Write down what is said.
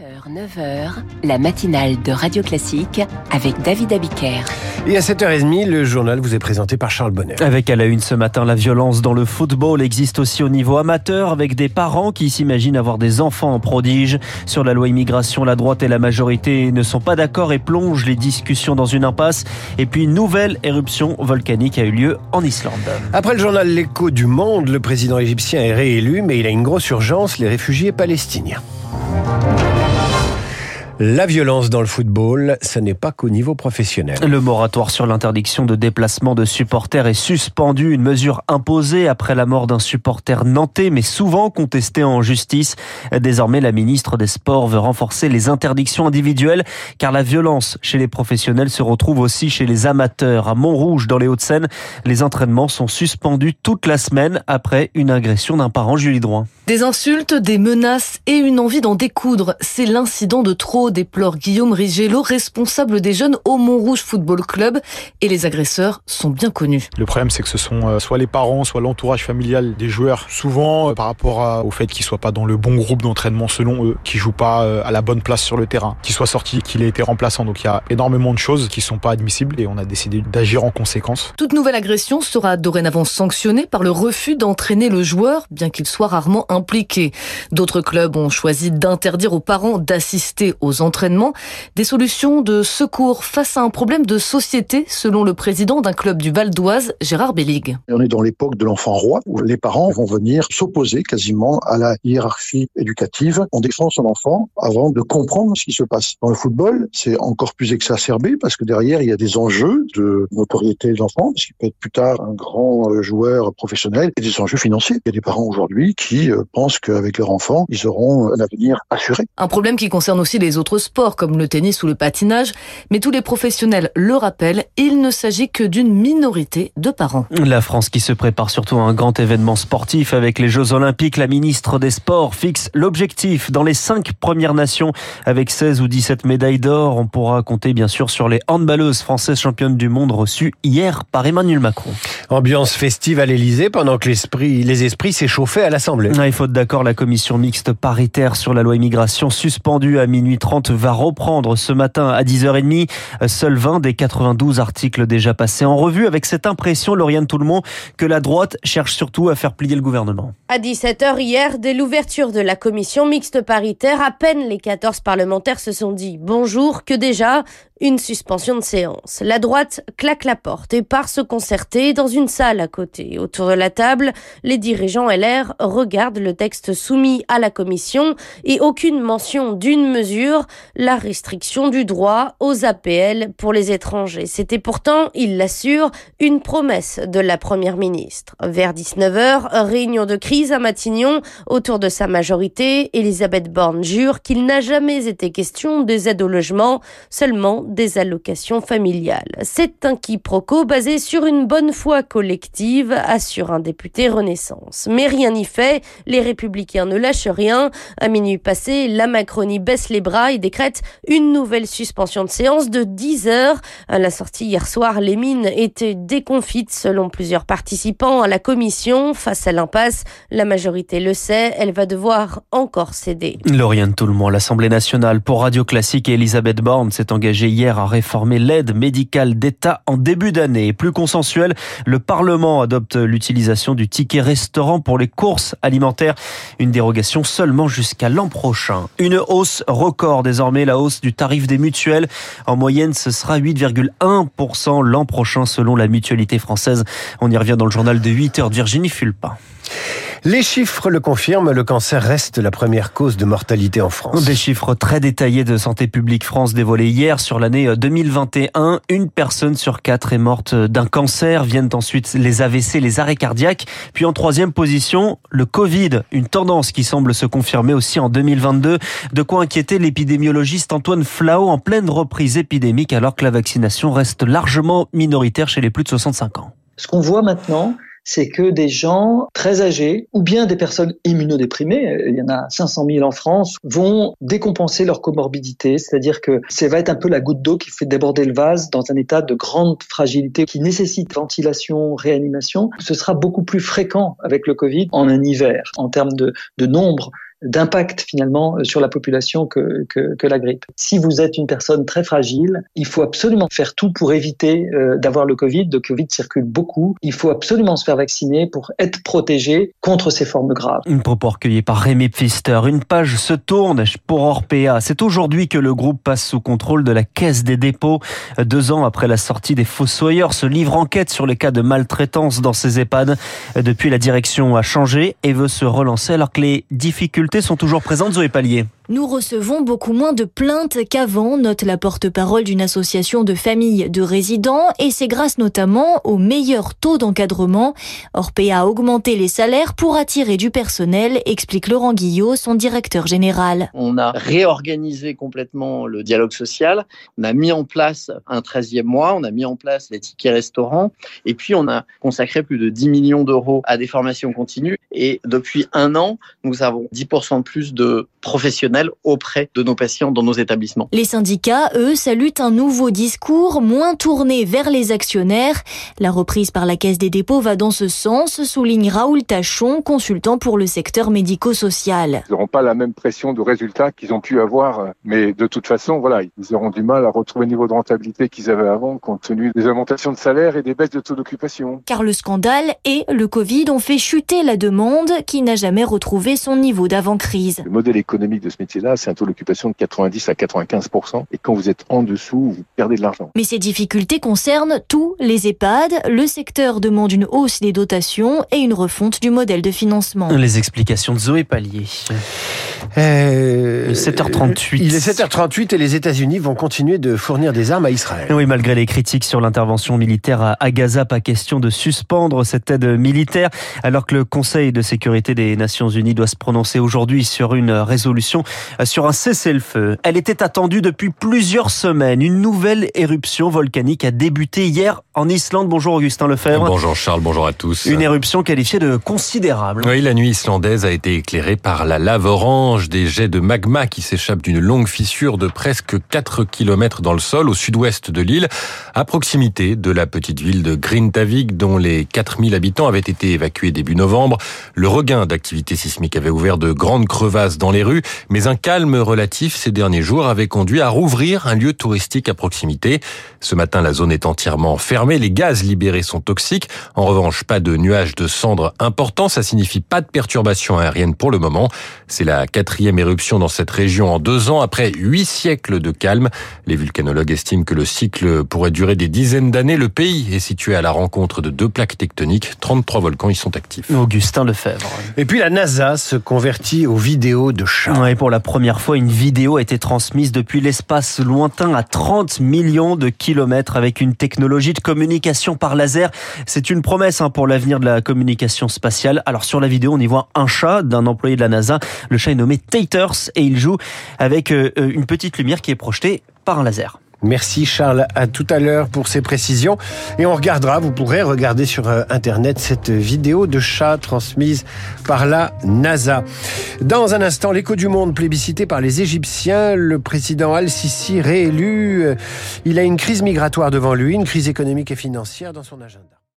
7h, 9h, la matinale de Radio Classique avec David Abiker. Et à 7h30, le journal vous est présenté par Charles Bonner. Avec à la une ce matin, la violence dans le football existe aussi au niveau amateur avec des parents qui s'imaginent avoir des enfants en prodige. Sur la loi immigration, la droite et la majorité ne sont pas d'accord et plongent les discussions dans une impasse. Et puis, une nouvelle éruption volcanique a eu lieu en Islande. Après le journal L'écho du monde, le président égyptien est réélu, mais il a une grosse urgence, les réfugiés palestiniens. La violence dans le football, ce n'est pas qu'au niveau professionnel. Le moratoire sur l'interdiction de déplacement de supporters est suspendu, une mesure imposée après la mort d'un supporter nantais, mais souvent contestée en justice. Désormais, la ministre des Sports veut renforcer les interdictions individuelles, car la violence chez les professionnels se retrouve aussi chez les amateurs. À Montrouge, dans les Hauts-de-Seine, les entraînements sont suspendus toute la semaine après une agression d'un parent, Julie Droin. Des insultes, des menaces et une envie d'en découdre. C'est l'incident de trop, déplore Guillaume Rigello, responsable des jeunes au Montrouge Football Club. Et les agresseurs sont bien connus. Le problème, c'est que ce sont euh, soit les parents, soit l'entourage familial des joueurs. Souvent, euh, par rapport au fait qu'ils soient pas dans le bon groupe d'entraînement selon eux, qu'ils jouent pas euh, à la bonne place sur le terrain, qu'ils soient sortis, qu'il ait été remplaçant. Donc il y a énormément de choses qui sont pas admissibles et on a décidé d'agir en conséquence. Toute nouvelle agression sera dorénavant sanctionnée par le refus d'entraîner le joueur, bien qu'il soit rarement impliqués. D'autres clubs ont choisi d'interdire aux parents d'assister aux entraînements. Des solutions de secours face à un problème de société, selon le président d'un club du Val d'Oise, Gérard Bellig. On est dans l'époque de l'enfant roi, où les parents vont venir s'opposer quasiment à la hiérarchie éducative. On défend son enfant avant de comprendre ce qui se passe. Dans le football, c'est encore plus exacerbé parce que derrière, il y a des enjeux de notoriété de l'enfant, parce qu'il peut être plus tard un grand euh, joueur professionnel, et des enjeux financiers. Il y a des parents aujourd'hui qui euh, pensent qu'avec leur enfant, ils auront un avenir assuré. Un problème qui concerne aussi les autres sports comme le tennis ou le patinage, mais tous les professionnels le rappellent, il ne s'agit que d'une minorité de parents. La France qui se prépare surtout à un grand événement sportif avec les Jeux Olympiques, la ministre des Sports fixe l'objectif dans les cinq premières nations avec 16 ou 17 médailles d'or. On pourra compter bien sûr sur les handballeuses françaises championnes du monde reçues hier par Emmanuel Macron. Ambiance festive à l'Elysée pendant que l'esprit, les esprits s'échauffaient à l'Assemblée. Il faut d'accord, la commission mixte paritaire sur la loi immigration suspendue à minuit 30 va reprendre ce matin à 10h30. Seuls 20 des 92 articles déjà passés en revue avec cette impression, Lauriane Tout-le-Monde, que la droite cherche surtout à faire plier le gouvernement. À 17h hier, dès l'ouverture de la commission mixte paritaire, à peine les 14 parlementaires se sont dit bonjour que déjà? Une suspension de séance. La droite claque la porte et part se concerter dans une salle à côté. Autour de la table, les dirigeants LR regardent le texte soumis à la commission et aucune mention d'une mesure, la restriction du droit aux APL pour les étrangers. C'était pourtant, il l'assure, une promesse de la première ministre. Vers 19h, réunion de crise à Matignon autour de sa majorité. Elisabeth Borne jure qu'il n'a jamais été question des aides au logement, seulement des allocations familiales. C'est un quiproquo basé sur une bonne foi collective, assure un député Renaissance. Mais rien n'y fait, les républicains ne lâchent rien. À minuit passé, la Macronie baisse les bras et décrète une nouvelle suspension de séance de 10 heures. À la sortie hier soir, les mines étaient déconfites selon plusieurs participants à la commission. Face à l'impasse, la majorité le sait, elle va devoir encore céder. Lauriane Tout-le-Monde, l'Assemblée nationale pour Radio Classique et Elisabeth Borne s'est engagée hier à réformer l'aide médicale d'État en début d'année. Plus consensuel, le Parlement adopte l'utilisation du ticket restaurant pour les courses alimentaires. Une dérogation seulement jusqu'à l'an prochain. Une hausse record désormais, la hausse du tarif des mutuelles. En moyenne, ce sera 8,1% l'an prochain selon la mutualité française. On y revient dans le journal de 8 heures de Virginie Fulpin. Les chiffres le confirment, le cancer reste la première cause de mortalité en France. Des chiffres très détaillés de Santé publique France dévoilés hier sur l'année 2021. Une personne sur quatre est morte d'un cancer. Viennent ensuite les AVC, les arrêts cardiaques. Puis en troisième position, le Covid. Une tendance qui semble se confirmer aussi en 2022. De quoi inquiéter l'épidémiologiste Antoine Flao en pleine reprise épidémique alors que la vaccination reste largement minoritaire chez les plus de 65 ans. Ce qu'on voit maintenant, c'est que des gens très âgés ou bien des personnes immunodéprimées, il y en a 500 000 en France, vont décompenser leur comorbidité, c'est-à-dire que ça va être un peu la goutte d'eau qui fait déborder le vase dans un état de grande fragilité qui nécessite ventilation, réanimation. Ce sera beaucoup plus fréquent avec le Covid en un hiver en termes de, de nombre d'impact finalement sur la population que, que, que, la grippe. Si vous êtes une personne très fragile, il faut absolument faire tout pour éviter euh, d'avoir le Covid. Le Covid circule beaucoup. Il faut absolument se faire vacciner pour être protégé contre ces formes graves. Une propos recueillie par Rémi Pfister. Une page se tourne pour Orpea. C'est aujourd'hui que le groupe passe sous contrôle de la Caisse des dépôts. Deux ans après la sortie des Fossoyeurs, ce livre enquête sur les cas de maltraitance dans ces EHPAD. Depuis, la direction a changé et veut se relancer alors que les difficultés sont toujours présentes, Zoé Pallier. Nous recevons beaucoup moins de plaintes qu'avant, note la porte-parole d'une association de familles de résidents, et c'est grâce notamment au meilleur taux d'encadrement. Orpea a augmenté les salaires pour attirer du personnel, explique Laurent Guillot, son directeur général. On a réorganisé complètement le dialogue social, on a mis en place un 13e mois, on a mis en place les tickets restaurants, et puis on a consacré plus de 10 millions d'euros à des formations continues, et depuis un an, nous avons 10% de plus de professionnels auprès de nos patients dans nos établissements. Les syndicats, eux, saluent un nouveau discours moins tourné vers les actionnaires. La reprise par la Caisse des dépôts va dans ce sens, souligne Raoul Tachon, consultant pour le secteur médico-social. Ils n'auront pas la même pression de résultats qu'ils ont pu avoir, mais de toute façon, voilà, ils auront du mal à retrouver le niveau de rentabilité qu'ils avaient avant, compte tenu des augmentations de salaire et des baisses de taux d'occupation. Car le scandale et le Covid ont fait chuter la demande, qui n'a jamais retrouvé son niveau d'avant-crise. Le modèle économique de ce métier-là, c'est un taux d'occupation de 90 à 95 Et quand vous êtes en dessous, vous perdez de l'argent. Mais ces difficultés concernent tous les EHPAD. Le secteur demande une hausse des dotations et une refonte du modèle de financement. Les explications de Zoé Pallier. Euh, 7h38. Il est 7h38 et les États-Unis vont continuer de fournir des armes à Israël. Oui, malgré les critiques sur l'intervention militaire à Gaza, pas question de suspendre cette aide militaire, alors que le Conseil de sécurité des Nations Unies doit se prononcer aujourd'hui sur une résolution sur un cessez-le-feu. Elle était attendue depuis plusieurs semaines. Une nouvelle éruption volcanique a débuté hier en Islande. Bonjour Augustin Lefebvre. Bonjour Charles, bonjour à tous. Une éruption qualifiée de considérable. Oui, la nuit islandaise a été éclairée par la lave orange, des jets de magma qui s'échappent d'une longue fissure de presque 4 km dans le sol au sud-ouest de l'île, à proximité de la petite ville de Grintavik dont les 4000 habitants avaient été évacués début novembre. Le regain d'activité sismique avait ouvert de grandes crevasses dans les rues, mais un calme relatif ces derniers jours avait conduit à rouvrir un lieu touristique à proximité. Ce matin, la zone est entièrement fermée, les gaz libérés sont toxiques. En revanche, pas de nuages de cendres importants, ça signifie pas de perturbations aériennes pour le moment. C'est la quatrième éruption dans cette région en deux ans, après huit siècles de calme. Les vulcanologues estiment que le cycle pourrait durer des dizaines d'années. Le pays est situé à la rencontre de deux plaques tectoniques. 33 volcans y sont actifs. Augustin Lefebvre. Et puis la NASA se convertit aux vidéos de chats. Et pour la première fois, une vidéo a été transmise depuis l'espace lointain à 30 millions de kilomètres avec une technologie de communication par laser. C'est une promesse hein, pour l'avenir de la communication spatiale. Alors sur la vidéo, on y voit un chat d'un employé de la NASA. Le chat est nommé Taters et il joue avec euh, une petite lumière qui est projetée par un laser. Merci Charles, à tout à l'heure pour ces précisions. Et on regardera, vous pourrez regarder sur euh, Internet cette vidéo de chat transmise par la NASA. Dans un instant, l'écho du monde plébiscité par les Égyptiens, le président Al-Sisi réélu, euh, il a une crise migratoire devant lui, une crise économique et financière dans son agenda.